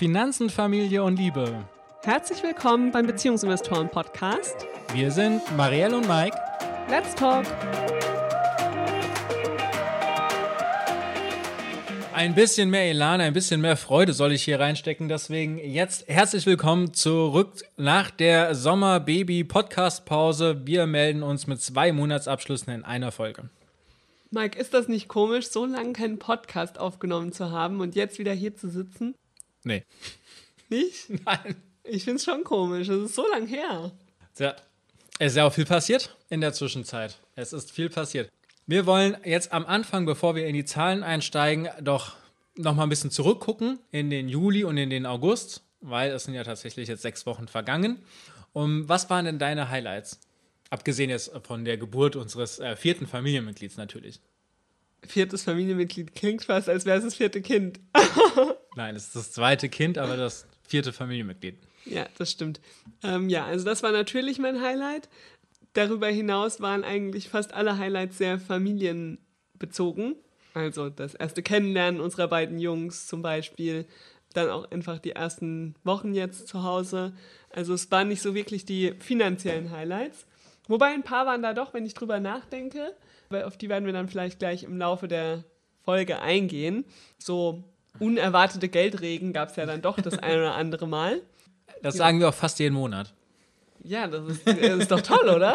Finanzen, Familie und Liebe. Herzlich willkommen beim Beziehungsinvestoren Podcast. Wir sind Marielle und Mike. Let's talk. Ein bisschen mehr Elan, ein bisschen mehr Freude soll ich hier reinstecken. Deswegen jetzt herzlich willkommen zurück nach der Sommer-Baby-Podcast-Pause. Wir melden uns mit zwei Monatsabschlüssen in einer Folge. Mike, ist das nicht komisch, so lange keinen Podcast aufgenommen zu haben und jetzt wieder hier zu sitzen? Nee. Nicht? Nein. Ich finde es schon komisch. Es ist so lang her. Ja. Es ist ja auch viel passiert in der Zwischenzeit. Es ist viel passiert. Wir wollen jetzt am Anfang, bevor wir in die Zahlen einsteigen, doch noch mal ein bisschen zurückgucken in den Juli und in den August, weil es sind ja tatsächlich jetzt sechs Wochen vergangen. Und was waren denn deine Highlights? Abgesehen jetzt von der Geburt unseres äh, vierten Familienmitglieds natürlich. Viertes Familienmitglied klingt fast, als wäre es das vierte Kind. Nein, es ist das zweite Kind, aber das vierte Familienmitglied. Ja, das stimmt. Ähm, ja, also das war natürlich mein Highlight. Darüber hinaus waren eigentlich fast alle Highlights sehr familienbezogen. Also das erste Kennenlernen unserer beiden Jungs zum Beispiel. Dann auch einfach die ersten Wochen jetzt zu Hause. Also es waren nicht so wirklich die finanziellen Highlights. Wobei ein paar waren da doch, wenn ich drüber nachdenke. Auf die werden wir dann vielleicht gleich im Laufe der Folge eingehen. So unerwartete Geldregen gab es ja dann doch das ein oder andere Mal. Das sagen wir auch fast jeden Monat. Ja, das ist, das ist doch toll, oder?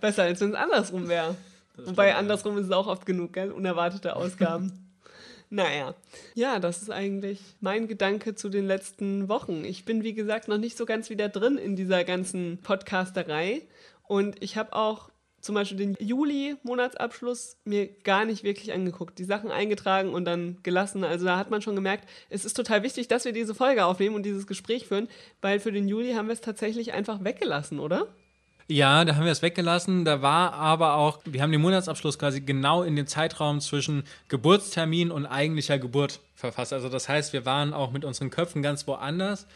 Besser, als wenn es andersrum wäre. Wobei andersrum ist es auch oft genug, gell? Unerwartete Ausgaben. naja. Ja, das ist eigentlich mein Gedanke zu den letzten Wochen. Ich bin, wie gesagt, noch nicht so ganz wieder drin in dieser ganzen Podcasterei. Und ich habe auch zum Beispiel den Juli-Monatsabschluss mir gar nicht wirklich angeguckt. Die Sachen eingetragen und dann gelassen. Also da hat man schon gemerkt, es ist total wichtig, dass wir diese Folge aufnehmen und dieses Gespräch führen, weil für den Juli haben wir es tatsächlich einfach weggelassen, oder? Ja, da haben wir es weggelassen. Da war aber auch, wir haben den Monatsabschluss quasi genau in dem Zeitraum zwischen Geburtstermin und eigentlicher Geburt verfasst. Also das heißt, wir waren auch mit unseren Köpfen ganz woanders,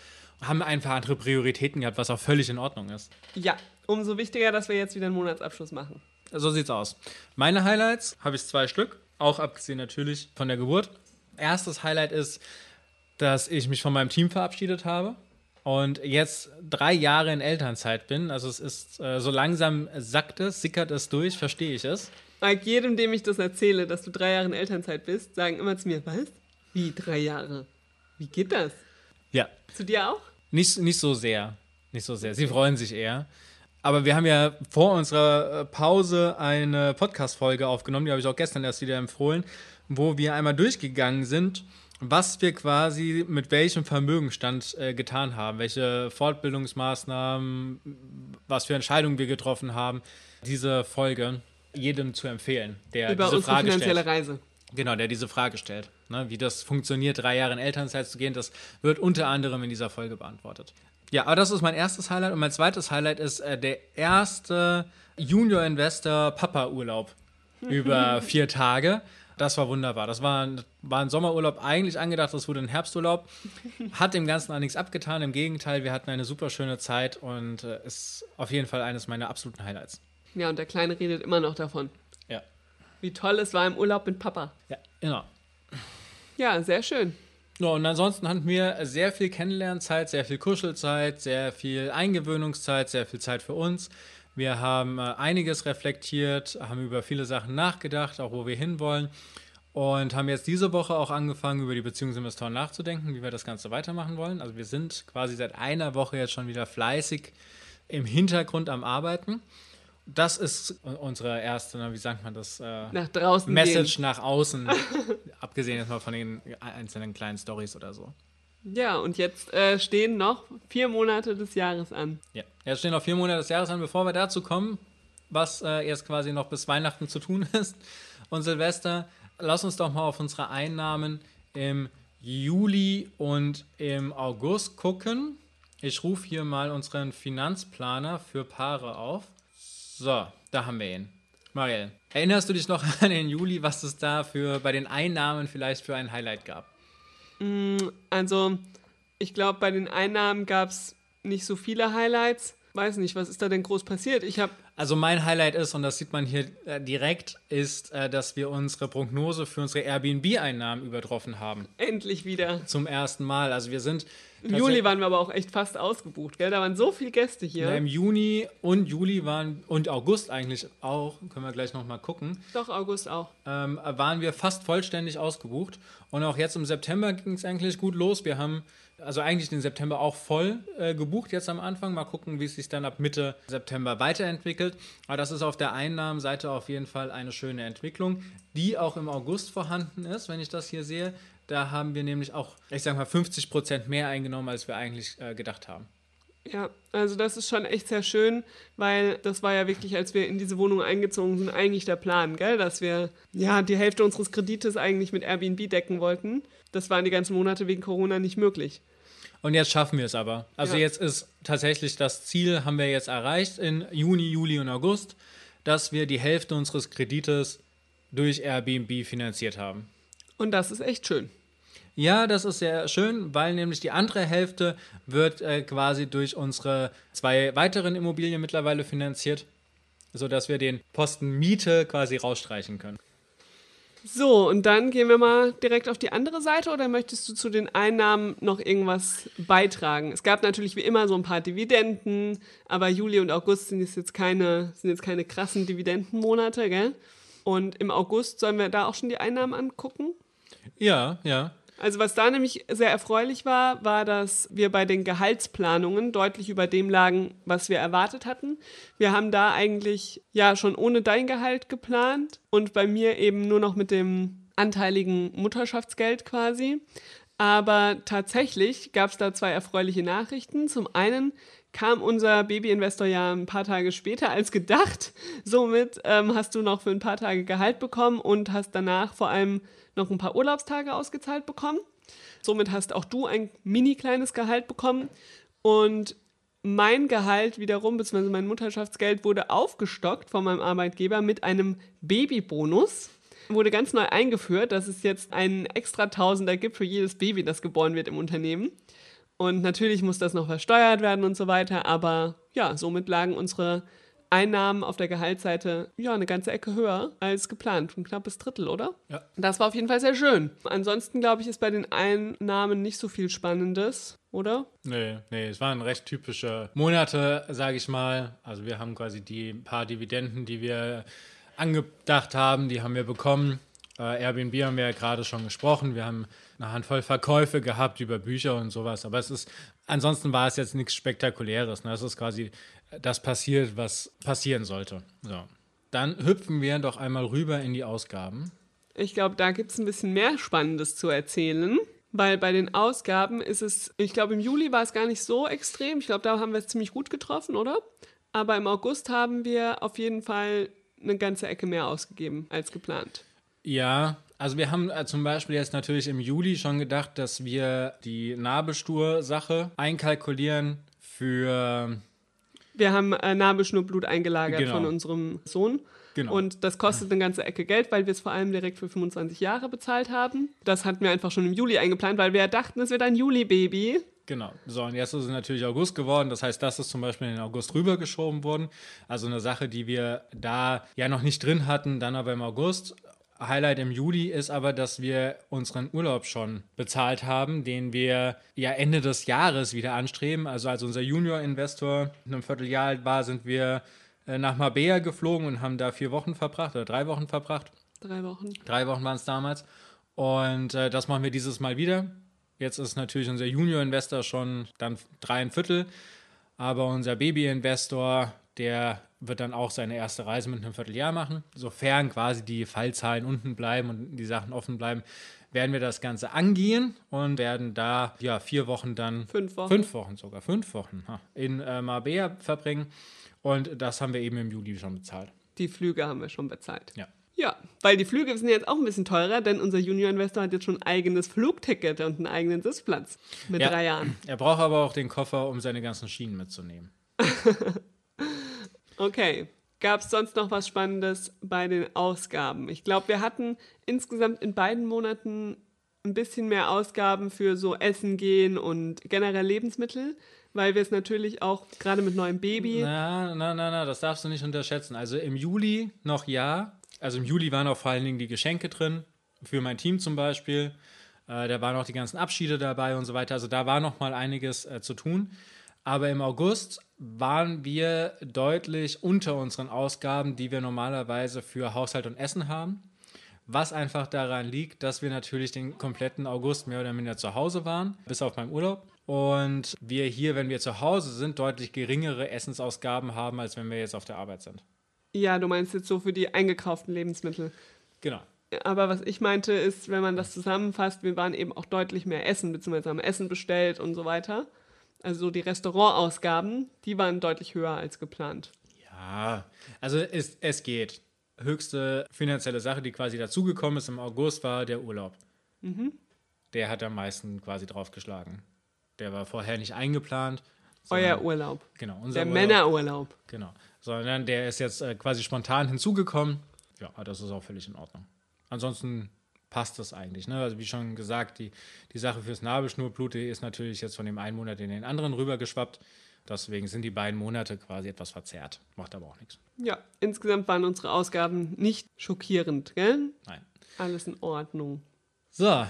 haben einfach andere Prioritäten gehabt, was auch völlig in Ordnung ist. Ja, umso wichtiger, dass wir jetzt wieder einen Monatsabschluss machen. So sieht's aus. Meine Highlights habe ich zwei Stück, auch abgesehen natürlich von der Geburt. Erstes Highlight ist, dass ich mich von meinem Team verabschiedet habe und jetzt drei Jahre in Elternzeit bin. Also es ist äh, so langsam sackt es, sickert es durch, verstehe ich es. Mike, jedem, dem ich das erzähle, dass du drei Jahre in Elternzeit bist, sagen immer zu mir, was? Wie drei Jahre? Wie geht das? Ja. Zu dir auch? Nicht, nicht so sehr. Nicht so sehr. Sie freuen sich eher. Aber wir haben ja vor unserer äh, Pause eine Podcast-Folge aufgenommen, die habe ich auch gestern erst wieder empfohlen, wo wir einmal durchgegangen sind, was wir quasi mit welchem Vermögenstand äh, getan haben, welche Fortbildungsmaßnahmen, was für Entscheidungen wir getroffen haben. Diese Folge jedem zu empfehlen, der Über diese unsere Frage finanzielle stellt. Reise. Genau, der diese Frage stellt. Ne, wie das funktioniert, drei Jahre in Elternzeit zu gehen, das wird unter anderem in dieser Folge beantwortet. Ja, aber das ist mein erstes Highlight und mein zweites Highlight ist äh, der erste Junior Investor Papa Urlaub über vier Tage. Das war wunderbar. Das war ein, war ein Sommerurlaub eigentlich angedacht, das wurde ein Herbsturlaub. Hat dem Ganzen auch nichts abgetan. Im Gegenteil, wir hatten eine super schöne Zeit und äh, ist auf jeden Fall eines meiner absoluten Highlights. Ja, und der Kleine redet immer noch davon. Ja. Wie toll es war im Urlaub mit Papa. Ja, genau. Ja, sehr schön. Ja, und ansonsten hatten wir sehr viel Kennenlernzeit, sehr viel Kuschelzeit, sehr viel Eingewöhnungszeit, sehr viel Zeit für uns. Wir haben äh, einiges reflektiert, haben über viele Sachen nachgedacht, auch wo wir hinwollen. Und haben jetzt diese Woche auch angefangen, über die Beziehungsinvestoren nachzudenken, wie wir das Ganze weitermachen wollen. Also wir sind quasi seit einer Woche jetzt schon wieder fleißig im Hintergrund am Arbeiten. Das ist unsere erste, ne, wie sagt man das? Äh, Nach draußen Message gehen. nach außen, abgesehen jetzt mal von den einzelnen kleinen Stories oder so. Ja, und jetzt äh, stehen noch vier Monate des Jahres an. Ja, jetzt stehen noch vier Monate des Jahres an, bevor wir dazu kommen, was äh, jetzt quasi noch bis Weihnachten zu tun ist und Silvester. Lass uns doch mal auf unsere Einnahmen im Juli und im August gucken. Ich rufe hier mal unseren Finanzplaner für Paare auf. So, da haben wir ihn. Marielle, erinnerst du dich noch an den Juli, was es da für bei den Einnahmen vielleicht für ein Highlight gab? Also, ich glaube, bei den Einnahmen gab es nicht so viele Highlights. Weiß nicht, was ist da denn groß passiert? Ich habe Also mein Highlight ist, und das sieht man hier äh, direkt, ist, äh, dass wir unsere Prognose für unsere Airbnb-Einnahmen übertroffen haben. Endlich wieder. Zum ersten Mal. Also wir sind. Im Juli waren wir aber auch echt fast ausgebucht, gell? Da waren so viele Gäste hier. Na, Im Juni und Juli waren und August eigentlich auch, können wir gleich nochmal gucken. Doch, August auch. Ähm, waren wir fast vollständig ausgebucht. Und auch jetzt im September ging es eigentlich gut los. Wir haben also eigentlich den September auch voll äh, gebucht jetzt am Anfang. Mal gucken, wie es sich dann ab Mitte September weiterentwickelt. Aber das ist auf der Einnahmenseite auf jeden Fall eine schöne Entwicklung, die auch im August vorhanden ist, wenn ich das hier sehe. Da haben wir nämlich auch, ich sag mal, 50 Prozent mehr eingenommen, als wir eigentlich äh, gedacht haben. Ja, also das ist schon echt sehr schön, weil das war ja wirklich, als wir in diese Wohnung eingezogen sind, eigentlich der Plan, gell? dass wir ja die Hälfte unseres Kredites eigentlich mit Airbnb decken wollten. Das waren die ganzen Monate wegen Corona nicht möglich. Und jetzt schaffen wir es aber. Also ja. jetzt ist tatsächlich das Ziel, haben wir jetzt erreicht in Juni, Juli und August, dass wir die Hälfte unseres Kredites durch Airbnb finanziert haben. Und das ist echt schön. Ja, das ist sehr schön, weil nämlich die andere Hälfte wird äh, quasi durch unsere zwei weiteren Immobilien mittlerweile finanziert, sodass wir den Posten Miete quasi rausstreichen können. So, und dann gehen wir mal direkt auf die andere Seite oder möchtest du zu den Einnahmen noch irgendwas beitragen? Es gab natürlich wie immer so ein paar Dividenden, aber Juli und August sind jetzt keine, sind jetzt keine krassen Dividendenmonate, gell? Und im August sollen wir da auch schon die Einnahmen angucken? Ja, ja. Also was da nämlich sehr erfreulich war, war, dass wir bei den Gehaltsplanungen deutlich über dem lagen, was wir erwartet hatten. Wir haben da eigentlich ja schon ohne dein Gehalt geplant und bei mir eben nur noch mit dem anteiligen Mutterschaftsgeld quasi. Aber tatsächlich gab es da zwei erfreuliche Nachrichten. Zum einen kam unser Babyinvestor ja ein paar Tage später als gedacht. Somit ähm, hast du noch für ein paar Tage Gehalt bekommen und hast danach vor allem noch ein paar Urlaubstage ausgezahlt bekommen. Somit hast auch du ein mini kleines Gehalt bekommen. Und mein Gehalt wiederum, beziehungsweise mein Mutterschaftsgeld, wurde aufgestockt von meinem Arbeitgeber mit einem Babybonus. Wurde ganz neu eingeführt, dass es jetzt einen extra Tausender gibt für jedes Baby, das geboren wird im Unternehmen. Und natürlich muss das noch versteuert werden und so weiter, aber ja, somit lagen unsere Einnahmen auf der Gehaltsseite ja eine ganze Ecke höher als geplant. Ein knappes Drittel, oder? Ja. Das war auf jeden Fall sehr schön. Ansonsten, glaube ich, ist bei den Einnahmen nicht so viel Spannendes, oder? Nee, nee, es waren recht typische Monate, sage ich mal. Also wir haben quasi die paar Dividenden, die wir angedacht haben, die haben wir bekommen. Äh, Airbnb haben wir ja gerade schon gesprochen. Wir haben eine Handvoll Verkäufe gehabt über Bücher und sowas. Aber es ist, ansonsten war es jetzt nichts Spektakuläres. Ne? Es ist quasi das passiert, was passieren sollte. So. Dann hüpfen wir doch einmal rüber in die Ausgaben. Ich glaube, da gibt es ein bisschen mehr Spannendes zu erzählen. Weil bei den Ausgaben ist es, ich glaube, im Juli war es gar nicht so extrem. Ich glaube, da haben wir es ziemlich gut getroffen, oder? Aber im August haben wir auf jeden Fall eine ganze Ecke mehr ausgegeben als geplant. Ja, also wir haben äh, zum Beispiel jetzt natürlich im Juli schon gedacht, dass wir die Nabelschnur-Sache einkalkulieren für wir haben äh, Nabelschnurblut eingelagert genau. von unserem Sohn. Genau. Und das kostet eine ganze Ecke Geld, weil wir es vor allem direkt für 25 Jahre bezahlt haben. Das hatten wir einfach schon im Juli eingeplant, weil wir dachten, es wird ein Juli-Baby. Genau. So, und jetzt ist es natürlich August geworden. Das heißt, das ist zum Beispiel in den August rübergeschoben worden. Also eine Sache, die wir da ja noch nicht drin hatten, dann aber im August. Highlight im Juli ist aber, dass wir unseren Urlaub schon bezahlt haben, den wir ja Ende des Jahres wieder anstreben. Also als unser Junior-Investor in einem Vierteljahr alt war, sind wir äh, nach Marbella geflogen und haben da vier Wochen verbracht oder drei Wochen verbracht. Drei Wochen. Drei Wochen waren es damals. Und äh, das machen wir dieses Mal wieder. Jetzt ist natürlich unser Junior-Investor schon dann drei ein Viertel. Aber unser Baby-Investor, der wird dann auch seine erste Reise mit einem Vierteljahr machen. Sofern quasi die Fallzahlen unten bleiben und die Sachen offen bleiben, werden wir das Ganze angehen und werden da ja vier Wochen dann fünf Wochen, fünf Wochen sogar fünf Wochen in äh, Marbella verbringen und das haben wir eben im Juli schon bezahlt. Die Flüge haben wir schon bezahlt. Ja. Ja, weil die Flüge sind jetzt auch ein bisschen teurer, denn unser Junior-Investor hat jetzt schon ein eigenes Flugticket und einen eigenen Sitzplatz mit ja, drei Jahren. Er braucht aber auch den Koffer, um seine ganzen Schienen mitzunehmen. Okay. Gab es sonst noch was Spannendes bei den Ausgaben? Ich glaube, wir hatten insgesamt in beiden Monaten ein bisschen mehr Ausgaben für so Essen gehen und generell Lebensmittel, weil wir es natürlich auch gerade mit neuem Baby. Na, na, na, na, das darfst du nicht unterschätzen. Also im Juli noch ja. Also im Juli waren auch vor allen Dingen die Geschenke drin, für mein Team zum Beispiel. Äh, da waren auch die ganzen Abschiede dabei und so weiter. Also da war noch mal einiges äh, zu tun. Aber im August waren wir deutlich unter unseren Ausgaben, die wir normalerweise für Haushalt und Essen haben. Was einfach daran liegt, dass wir natürlich den kompletten August mehr oder minder zu Hause waren, bis auf meinen Urlaub. Und wir hier, wenn wir zu Hause sind, deutlich geringere Essensausgaben haben, als wenn wir jetzt auf der Arbeit sind. Ja, du meinst jetzt so für die eingekauften Lebensmittel. Genau. Aber was ich meinte ist, wenn man das zusammenfasst, wir waren eben auch deutlich mehr essen, beziehungsweise haben Essen bestellt und so weiter. Also die Restaurantausgaben, die waren deutlich höher als geplant. Ja, also es, es geht. Höchste finanzielle Sache, die quasi dazugekommen ist im August, war der Urlaub. Mhm. Der hat am meisten quasi draufgeschlagen. Der war vorher nicht eingeplant. Euer Urlaub. Genau, unser Der Urlaub. Männerurlaub. Genau. Sondern der ist jetzt äh, quasi spontan hinzugekommen. Ja, das ist auch völlig in Ordnung. Ansonsten passt das eigentlich. Ne? Also wie schon gesagt, die, die Sache fürs Nabelschnurblut die ist natürlich jetzt von dem einen Monat in den anderen rübergeschwappt. Deswegen sind die beiden Monate quasi etwas verzerrt. Macht aber auch nichts. Ja, insgesamt waren unsere Ausgaben nicht schockierend, gell? Nein. Alles in Ordnung. So,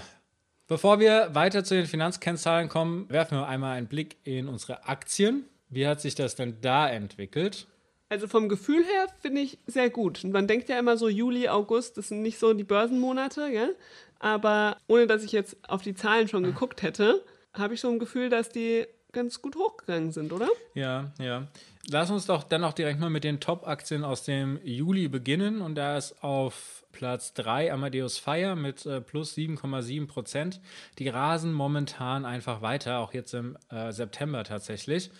bevor wir weiter zu den Finanzkennzahlen kommen, werfen wir einmal einen Blick in unsere Aktien. Wie hat sich das denn da entwickelt? Also vom Gefühl her finde ich sehr gut. Man denkt ja immer so Juli, August, das sind nicht so die Börsenmonate, gell? Aber ohne dass ich jetzt auf die Zahlen schon geguckt hätte, habe ich so ein Gefühl, dass die ganz gut hochgegangen sind, oder? Ja, ja. Lass uns doch dann auch direkt mal mit den Top-Aktien aus dem Juli beginnen. Und da ist auf Platz 3 Amadeus Fire mit äh, plus 7,7 Prozent. Die rasen momentan einfach weiter, auch jetzt im äh, September tatsächlich.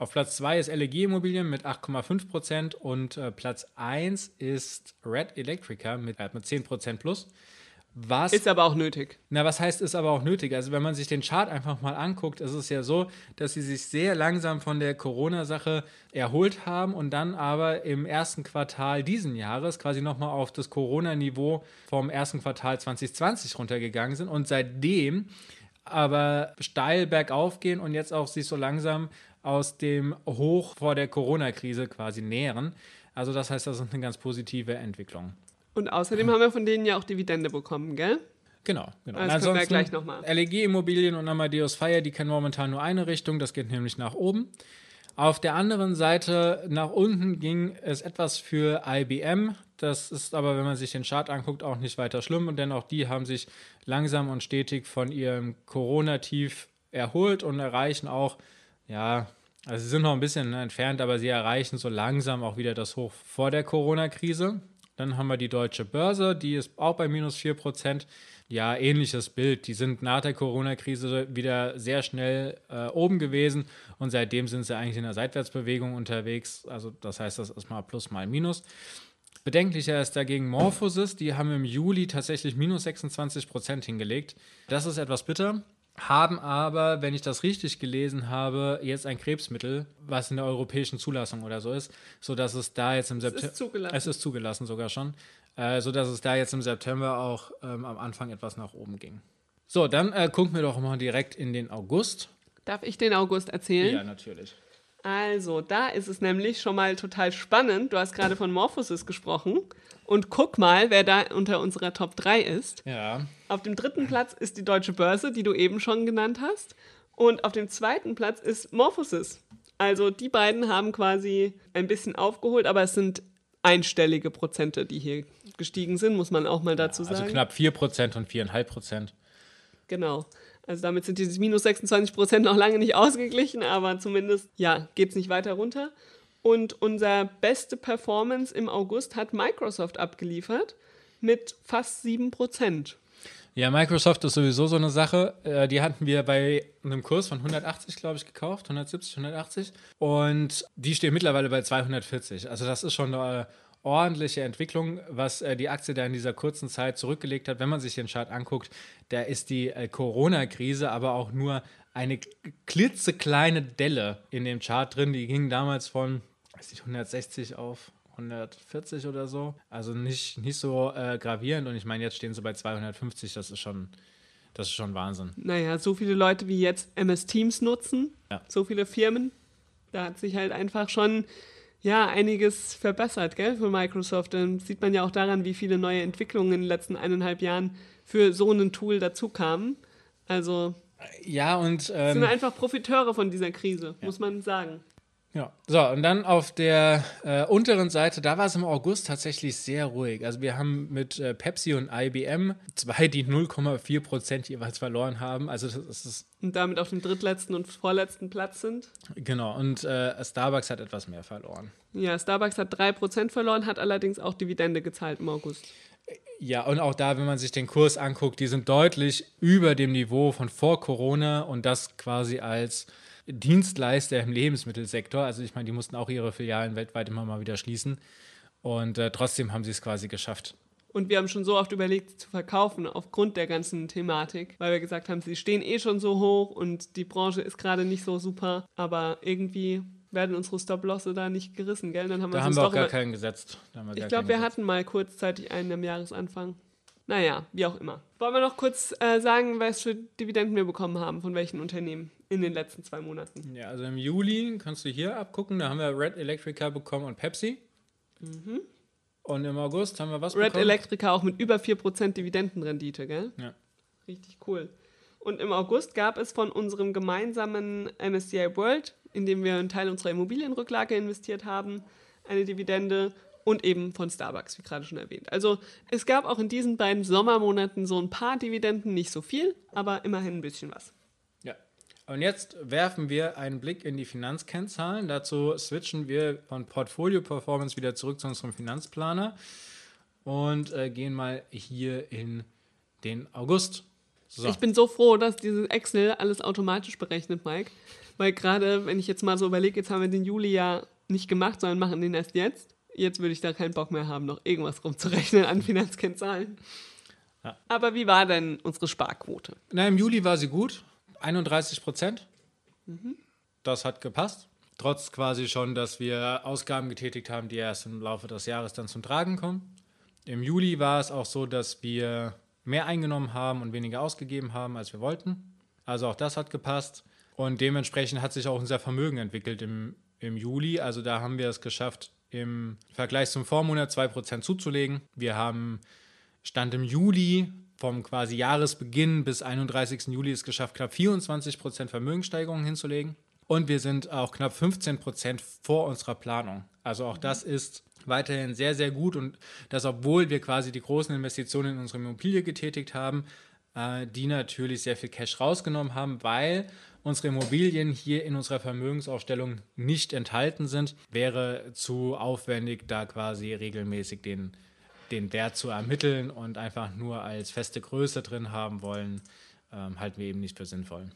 Auf Platz 2 ist LEG Immobilien mit 8,5% und äh, Platz 1 ist Red Electrica mit, äh, mit 10% plus. Was, ist aber auch nötig. Na, was heißt, ist aber auch nötig? Also, wenn man sich den Chart einfach mal anguckt, ist es ja so, dass sie sich sehr langsam von der Corona-Sache erholt haben und dann aber im ersten Quartal diesen Jahres quasi nochmal auf das Corona-Niveau vom ersten Quartal 2020 runtergegangen sind und seitdem aber steil bergauf gehen und jetzt auch sich so langsam aus dem Hoch vor der Corona-Krise quasi nähern. Also das heißt, das ist eine ganz positive Entwicklung. Und außerdem haben wir von denen ja auch Dividende bekommen, gell? Genau, genau. Das Ansonsten, wir gleich nochmal. LEG Immobilien und Amadeus Fire, die kennen momentan nur eine Richtung, das geht nämlich nach oben. Auf der anderen Seite nach unten ging es etwas für IBM. Das ist aber, wenn man sich den Chart anguckt, auch nicht weiter schlimm. Und denn auch die haben sich langsam und stetig von ihrem Corona-Tief erholt und erreichen auch ja, also sie sind noch ein bisschen entfernt, aber sie erreichen so langsam auch wieder das Hoch vor der Corona-Krise. Dann haben wir die deutsche Börse, die ist auch bei minus 4%. Ja, ähnliches Bild. Die sind nach der Corona-Krise wieder sehr schnell äh, oben gewesen und seitdem sind sie eigentlich in der Seitwärtsbewegung unterwegs. Also das heißt, das ist mal Plus mal Minus. Bedenklicher ist dagegen Morphosis. Die haben im Juli tatsächlich minus 26% hingelegt. Das ist etwas bitter haben aber, wenn ich das richtig gelesen habe, jetzt ein Krebsmittel, was in der europäischen Zulassung oder so ist, sodass es da jetzt im September. Es ist zugelassen. Es ist zugelassen sogar schon. Äh, sodass es da jetzt im September auch ähm, am Anfang etwas nach oben ging. So, dann äh, gucken wir doch mal direkt in den August. Darf ich den August erzählen? Ja, natürlich. Also, da ist es nämlich schon mal total spannend. Du hast gerade von Morphosis gesprochen. Und guck mal, wer da unter unserer Top 3 ist. Ja. Auf dem dritten Platz ist die Deutsche Börse, die du eben schon genannt hast. Und auf dem zweiten Platz ist Morphosis. Also die beiden haben quasi ein bisschen aufgeholt, aber es sind einstellige Prozente, die hier gestiegen sind, muss man auch mal dazu also sagen. Also knapp 4 Prozent und 4,5 Prozent. Genau. Also damit sind diese minus 26 Prozent noch lange nicht ausgeglichen, aber zumindest, ja, geht es nicht weiter runter. Und unser beste Performance im August hat Microsoft abgeliefert mit fast 7%. Ja, Microsoft ist sowieso so eine Sache. Äh, die hatten wir bei einem Kurs von 180, glaube ich, gekauft. 170, 180. Und die stehen mittlerweile bei 240. Also das ist schon eine ordentliche Entwicklung, was äh, die Aktie da in dieser kurzen Zeit zurückgelegt hat. Wenn man sich den Chart anguckt, da ist die äh, Corona-Krise aber auch nur eine klitzekleine Delle in dem Chart drin. Die ging damals von weiß nicht, 160 auf 140 oder so. Also nicht, nicht so äh, gravierend. Und ich meine, jetzt stehen sie bei 250. Das ist schon Das ist schon Wahnsinn. Naja, so viele Leute wie jetzt MS Teams nutzen, Ja. so viele Firmen, da hat sich halt einfach schon ja einiges verbessert, gell, für Microsoft. Dann sieht man ja auch daran, wie viele neue Entwicklungen in den letzten eineinhalb Jahren für so ein Tool dazu kamen. Also Ja, und sind ähm, wir einfach Profiteure von dieser Krise, muss man sagen. Ja, so, und dann auf der äh, unteren Seite, da war es im August tatsächlich sehr ruhig. Also wir haben mit äh, Pepsi und IBM zwei, die 0,4 Prozent jeweils verloren haben. Also das, das ist, Und damit auf dem drittletzten und vorletzten Platz sind. genau, und äh, Starbucks hat etwas mehr verloren. Ja, Starbucks hat 3% verloren, hat allerdings auch Dividende gezahlt im August. Ja, und auch da, wenn man sich den Kurs anguckt, die sind deutlich über dem Niveau von vor Corona und das quasi als Dienstleister im Lebensmittelsektor. Also ich meine, die mussten auch ihre Filialen weltweit immer mal wieder schließen. Und äh, trotzdem haben sie es quasi geschafft. Und wir haben schon so oft überlegt, sie zu verkaufen, aufgrund der ganzen Thematik, weil wir gesagt haben, sie stehen eh schon so hoch und die Branche ist gerade nicht so super, aber irgendwie werden unsere Stop-Losse da nicht gerissen, gell? Dann haben Da wir haben wir auch gar keinen gesetzt. Ich glaube, wir hatten mal kurzzeitig einen am Jahresanfang. Naja, wie auch immer. Wollen wir noch kurz äh, sagen, was für Dividenden wir bekommen haben, von welchen Unternehmen in den letzten zwei Monaten? Ja, also im Juli kannst du hier abgucken, da haben wir Red Electrica bekommen und Pepsi. Und im August haben wir was Red bekommen? Electrica auch mit über 4% Dividendenrendite, gell? Ja. Richtig cool. Und im August gab es von unserem gemeinsamen MSCI World, in dem wir einen Teil unserer Immobilienrücklage investiert haben, eine Dividende und eben von Starbucks, wie gerade schon erwähnt. Also es gab auch in diesen beiden Sommermonaten so ein paar Dividenden, nicht so viel, aber immerhin ein bisschen was. ja. Und jetzt werfen wir einen Blick in die Finanzkennzahlen. Dazu switchen wir von Portfolio Performance wieder zurück zu unserem Finanzplaner und äh, gehen mal hier in den August. So. Ich bin so froh, dass dieses Excel alles automatisch berechnet, Mike. Weil gerade, wenn ich jetzt mal so überlege, jetzt haben wir den Juli ja nicht gemacht, sondern machen den erst jetzt. Jetzt würde ich da keinen Bock mehr haben, noch irgendwas rumzurechnen an Finanzkennzahlen. Ja. Aber wie war denn unsere Sparquote? Na, im Juli war sie gut, 31 Prozent. Das hat gepasst. Trotz quasi schon, dass wir Ausgaben getätigt haben, die erst im Laufe des Jahres dann zum Tragen kommen. Im Juli war es auch so, dass wir mehr eingenommen haben und weniger ausgegeben haben, als wir wollten. Also auch das hat gepasst. Und dementsprechend hat sich auch unser Vermögen entwickelt im, im Juli. Also da haben wir es geschafft, im Vergleich zum Vormonat 2% zuzulegen. Wir haben Stand im Juli vom quasi Jahresbeginn bis 31. Juli es geschafft, knapp 24% Vermögenssteigerung hinzulegen. Und wir sind auch knapp 15% vor unserer Planung. Also auch das ist weiterhin sehr, sehr gut. Und das, obwohl wir quasi die großen Investitionen in unsere Immobilie getätigt haben, äh, die natürlich sehr viel Cash rausgenommen haben, weil unsere Immobilien hier in unserer Vermögensaufstellung nicht enthalten sind, wäre zu aufwendig, da quasi regelmäßig den, den Wert zu ermitteln und einfach nur als feste Größe drin haben wollen, ähm, halten wir eben nicht für sinnvoll.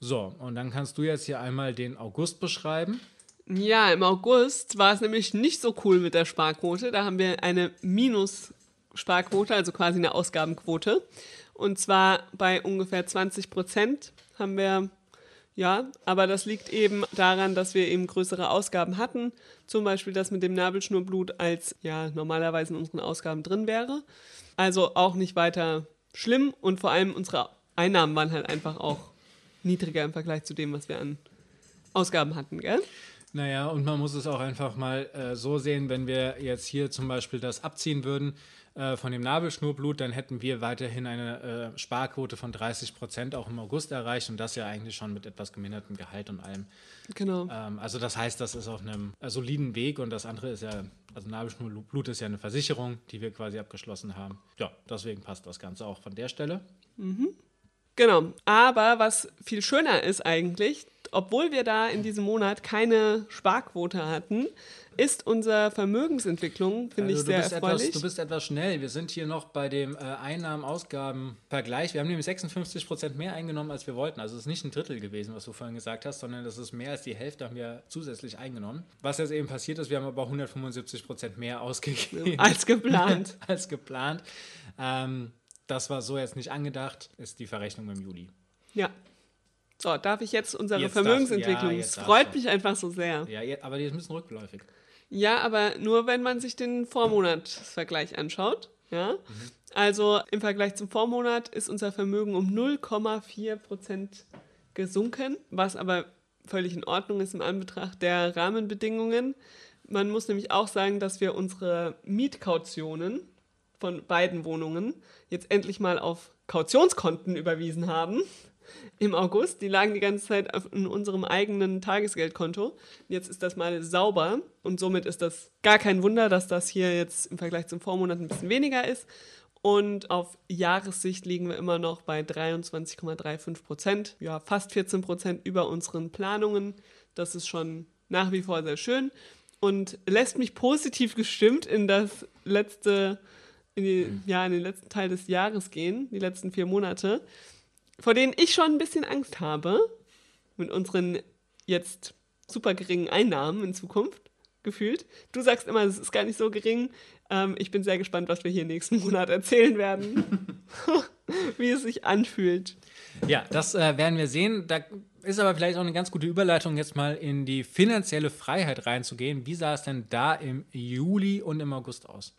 So, und dann kannst du jetzt hier einmal den August beschreiben. Ja, im August war es nämlich nicht so cool mit der Sparquote. Da haben wir eine Minus-Sparquote, also quasi eine Ausgabenquote. Und zwar bei ungefähr 20 Prozent haben wir, ja, aber das liegt eben daran, dass wir eben größere Ausgaben hatten. Zum Beispiel das mit dem Nabelschnurblut als ja normalerweise in unseren Ausgaben drin wäre. Also auch nicht weiter schlimm und vor allem unsere Einnahmen waren halt einfach auch niedriger im Vergleich zu dem, was wir an Ausgaben hatten, gell? Naja, und man muss es auch einfach mal äh, so sehen, wenn wir jetzt hier zum Beispiel das abziehen würden äh, von dem Nabelschnurblut, dann hätten wir weiterhin eine äh, Sparquote von 30 Prozent auch im August erreicht und das ja eigentlich schon mit etwas gemindertem Gehalt und allem. Genau. Ähm, also das heißt, das ist auf einem äh, soliden Weg und das andere ist ja, also Nabelschnurblut ist ja eine Versicherung, die wir quasi abgeschlossen haben. Ja, deswegen passt das Ganze auch von der Stelle. Genau. Aber was viel schöner ist eigentlich, obwohl wir da in diesem Monat keine Sparquote hatten, ist unsere Vermögensentwicklung, finde Also ich sehr erfreulich. etwas, du bist etwas schnell. Wir sind hier noch bei dem äh, Einnahmen-Ausgaben-Vergleich. Wir haben nämlich 56 Prozent mehr eingenommen, als wir wollten. Also es ist nicht ein Drittel gewesen, was du vorhin gesagt hast, sondern das ist mehr als die Hälfte haben wir zusätzlich eingenommen. Was jetzt eben passiert ist, wir haben aber 175 Prozent mehr ausgegeben als geplant. als geplant. Ähm, das war so jetzt nicht angedacht, ist die Verrechnung im Juli. Ja. So, darf ich jetzt unsere Jetzt Vermögensentwicklung? ja, Es darfst freut mich einfach so sehr. Ja, aber die ist ein bisschen rückläufig. Ja, aber nur wenn man sich den Vormonatsvergleich anschaut. Ja? Also im Vergleich zum Vormonat ist unser Vermögen um 0,4 Prozent gesunken, was aber völlig in Ordnung ist im Anbetracht der Rahmenbedingungen. Man muss nämlich auch sagen, dass wir unsere Mietkautionen von beiden Wohnungen jetzt endlich mal auf Kautionskonten überwiesen haben im August. Die lagen die ganze Zeit in unserem eigenen Tagesgeldkonto. Jetzt ist das mal sauber und somit ist das gar kein Wunder, dass das hier jetzt im Vergleich zum Vormonat ein bisschen weniger ist. Und auf Jahressicht liegen wir immer noch bei 23,35 Prozent, ja, fast 14 Prozent über unseren Planungen. Das ist schon nach wie vor sehr schön und lässt mich positiv gestimmt in das letzte, in, die, ja, in den letzten Teil des Jahres gehen, die letzten vier Monate, vor denen ich schon ein bisschen Angst habe mit unseren jetzt super geringen Einnahmen in Zukunft gefühlt. Du sagst immer, es ist gar nicht so gering. Ähm, ich bin sehr gespannt, was wir hier nächsten Monat erzählen werden. Wie es sich anfühlt. Ja, das äh, werden wir sehen. Da ist aber vielleicht auch eine ganz gute Überleitung, jetzt mal in die finanzielle Freiheit reinzugehen. Wie sah es denn da im Juli und im August aus?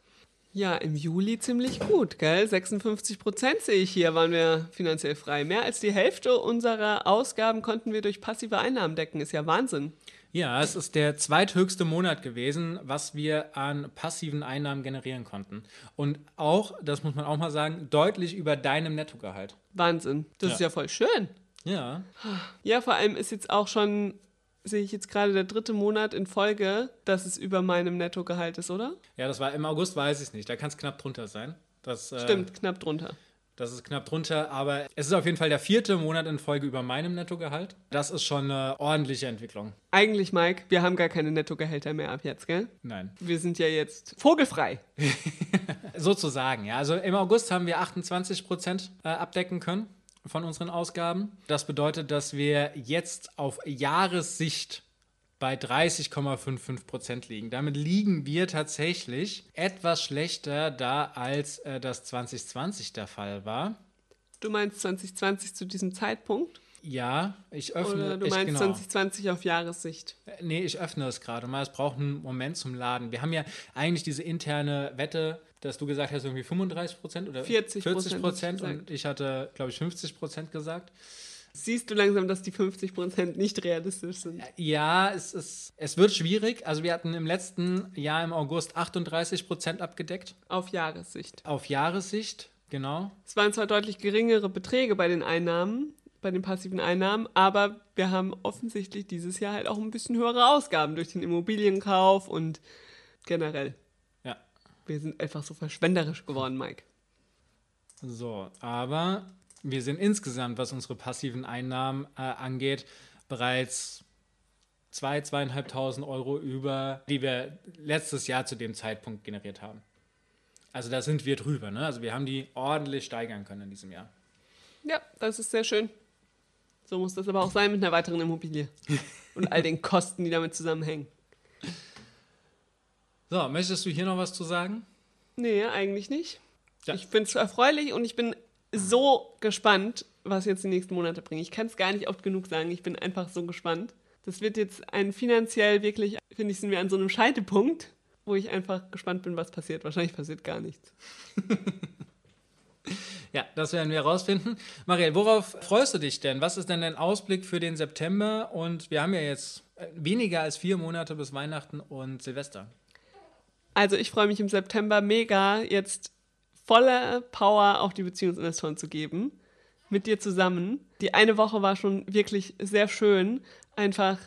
Ja, im Juli ziemlich gut, gell? 56 Prozent sehe ich hier, waren wir finanziell frei. Mehr als die Hälfte unserer Ausgaben konnten wir durch passive Einnahmen decken. Ist ja Wahnsinn. Ja, es ist der zweithöchste Monat gewesen, was wir an passiven Einnahmen generieren konnten. Und auch, das muss man auch mal sagen, deutlich über deinem Nettogehalt. Wahnsinn. Das Ja. ist ja voll schön. Ja. Ja, vor allem ist jetzt auch schon, sehe ich jetzt gerade der dritte Monat in Folge, dass es über meinem Nettogehalt ist, oder? Ja, das war im August, weiß ich es nicht. Da kann es knapp drunter sein. Das, äh, Stimmt, knapp drunter. Das ist knapp drunter, aber es ist auf jeden Fall der vierte Monat in Folge über meinem Nettogehalt. Das ist schon eine ordentliche Entwicklung. Eigentlich, Mike, wir haben gar keine Nettogehälter mehr ab jetzt, gell? Nein. Wir sind ja jetzt vogelfrei. Sozusagen, ja. Also im August haben wir 28 Prozent äh, abdecken können von unseren Ausgaben. Das bedeutet, dass wir jetzt auf Jahressicht bei 30,55 Prozent liegen. Damit liegen wir tatsächlich etwas schlechter da, als äh, das 2020 der Fall war. Du meinst 2020 zu diesem Zeitpunkt? Ja, ich öffne Oder du ich, meinst genau. 2020 auf Jahressicht? Äh, Nee, ich öffne es gerade mal. Es braucht einen Moment zum Laden. Wir haben ja eigentlich diese interne Wette, dass du gesagt hast, irgendwie 35 Prozent oder 40 40 Prozent und ich hatte, glaube ich, 50 Prozent gesagt. Siehst du langsam, dass die 50% nicht realistisch sind? Ja, es, ist, es wird schwierig. Also wir hatten im letzten Jahr im August 38 Prozent abgedeckt. Auf Jahressicht. Auf Jahressicht, genau. Es waren zwar deutlich geringere Beträge bei den Einnahmen, bei den passiven Einnahmen, aber wir haben offensichtlich dieses Jahr halt auch ein bisschen höhere Ausgaben durch den Immobilienkauf und generell. Ja. Wir sind einfach so verschwenderisch geworden, Mike. So, aber wir sind insgesamt, was unsere passiven Einnahmen äh, angeht, bereits 2.000, 2.500 Euro über, die wir letztes Jahr zu dem Zeitpunkt generiert haben. Also da sind wir drüber. Ne? Also wir haben die ordentlich steigern können in diesem Jahr. Ja, das ist sehr schön. So muss das aber auch sein mit einer weiteren Immobilie. Und all den Kosten, die damit zusammenhängen. So, möchtest du hier noch was zu sagen? Nee, eigentlich nicht. Ja. Ich finde es erfreulich und ich bin so gespannt, was jetzt die nächsten Monate bringen. Ich kann es gar nicht oft genug sagen. Ich bin einfach so gespannt. Das wird jetzt ein finanziell wirklich, finde ich, sind wir an so einem Scheidepunkt, wo ich einfach gespannt bin, was passiert. Wahrscheinlich passiert gar nichts. Ja, das werden wir herausfinden. Marielle, worauf freust du dich denn? Was ist denn dein Ausblick für den September? Und wir haben ja jetzt äh, weniger als vier Monate bis Weihnachten und Silvester. Also ich freue mich im September mega, jetzt volle Power auf die Beziehungsinvestoren zu geben. Mit dir zusammen. Die eine Woche war schon wirklich sehr schön. Einfach,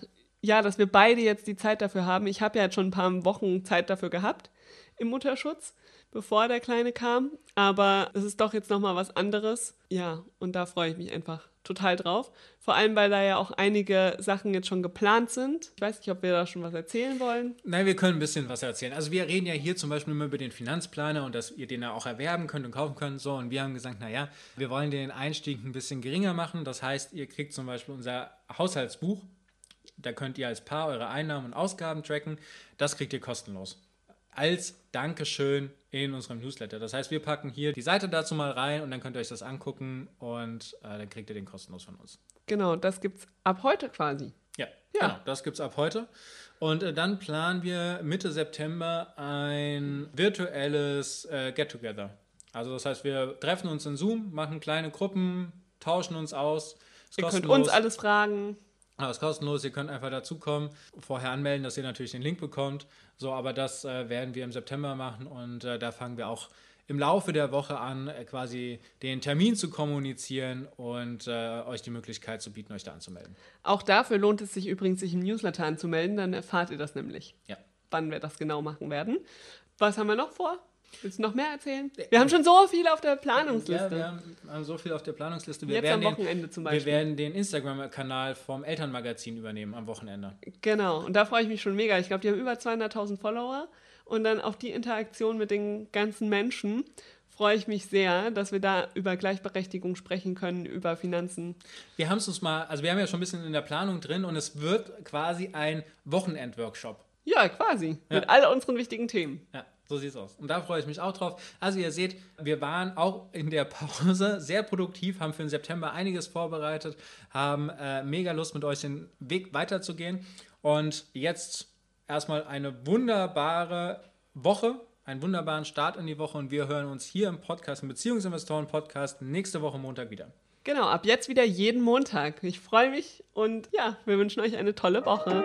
ja, dass wir beide jetzt die Zeit dafür haben. Ich habe ja jetzt schon ein paar Wochen Zeit dafür gehabt im Mutterschutz, bevor der Kleine kam. Aber es ist doch jetzt nochmal was anderes. Ja, und da freue ich mich einfach total drauf. Vor allem, weil da ja auch einige Sachen jetzt schon geplant sind. Ich weiß nicht, ob wir da schon was erzählen wollen. Nein, wir können ein bisschen was erzählen. Also wir reden ja hier zum Beispiel immer über den Finanzplaner und dass ihr den ja auch erwerben könnt und kaufen könnt. So, und wir haben gesagt, naja, wir wollen den Einstieg ein bisschen geringer machen. Das heißt, ihr kriegt zum Beispiel unser Haushaltsbuch. Da könnt ihr als Paar eure Einnahmen und Ausgaben tracken. Das kriegt ihr kostenlos. Als Dankeschön in unserem Newsletter. Das heißt, wir packen hier die Seite dazu mal rein und dann könnt ihr euch das angucken und äh, dann kriegt ihr den kostenlos von uns. Genau, das gibt's ab heute quasi. Ja, ja. genau, das gibt es ab heute. Und äh, dann planen wir Mitte September ein virtuelles äh, Get-Together. Also das heißt, wir treffen uns in Zoom, machen kleine Gruppen, tauschen uns aus. Ihr könnt uns alles fragen. Aber es ist kostenlos, ihr könnt einfach dazukommen, vorher anmelden, dass ihr natürlich den Link bekommt. So, aber das äh, werden wir im September machen und äh, da fangen wir auch im Laufe der Woche an, äh, quasi den Termin zu kommunizieren und äh, euch die Möglichkeit zu bieten, euch da anzumelden. Auch dafür lohnt es sich übrigens, sich im Newsletter anzumelden, dann erfahrt ihr das nämlich, ja. wann wir das genau machen werden. Was haben wir noch vor? Willst du noch mehr erzählen? Wir haben schon so viel auf der Planungsliste. Ja, wir haben so viel auf der Planungsliste. Wir Jetzt am Wochenende den, zum Beispiel. Wir werden den Instagram-Kanal vom Elternmagazin übernehmen am Wochenende. Genau, und da freue ich mich schon mega. Ich glaube, die haben über 200.000 Follower und dann auf die Interaktion mit den ganzen Menschen freue ich mich sehr, dass wir da über Gleichberechtigung sprechen können, über Finanzen. Wir haben es uns mal, also wir haben ja schon ein bisschen in der Planung drin und es wird quasi ein Wochenend-Workshop. Ja, quasi. Ja. Mit all unseren wichtigen Themen. Ja. So sieht es aus. Und da freue ich mich auch drauf. Also ihr seht, wir waren auch in der Pause sehr produktiv, haben für den September einiges vorbereitet, haben äh, mega Lust mit euch den Weg weiterzugehen. Und jetzt erstmal eine wunderbare Woche, einen wunderbaren Start in die Woche und wir hören uns hier im Podcast, im Beziehungsinvestoren-Podcast, nächste Woche Montag wieder. Genau, ab jetzt wieder jeden Montag. Ich freue mich und ja, wir wünschen euch eine tolle Woche.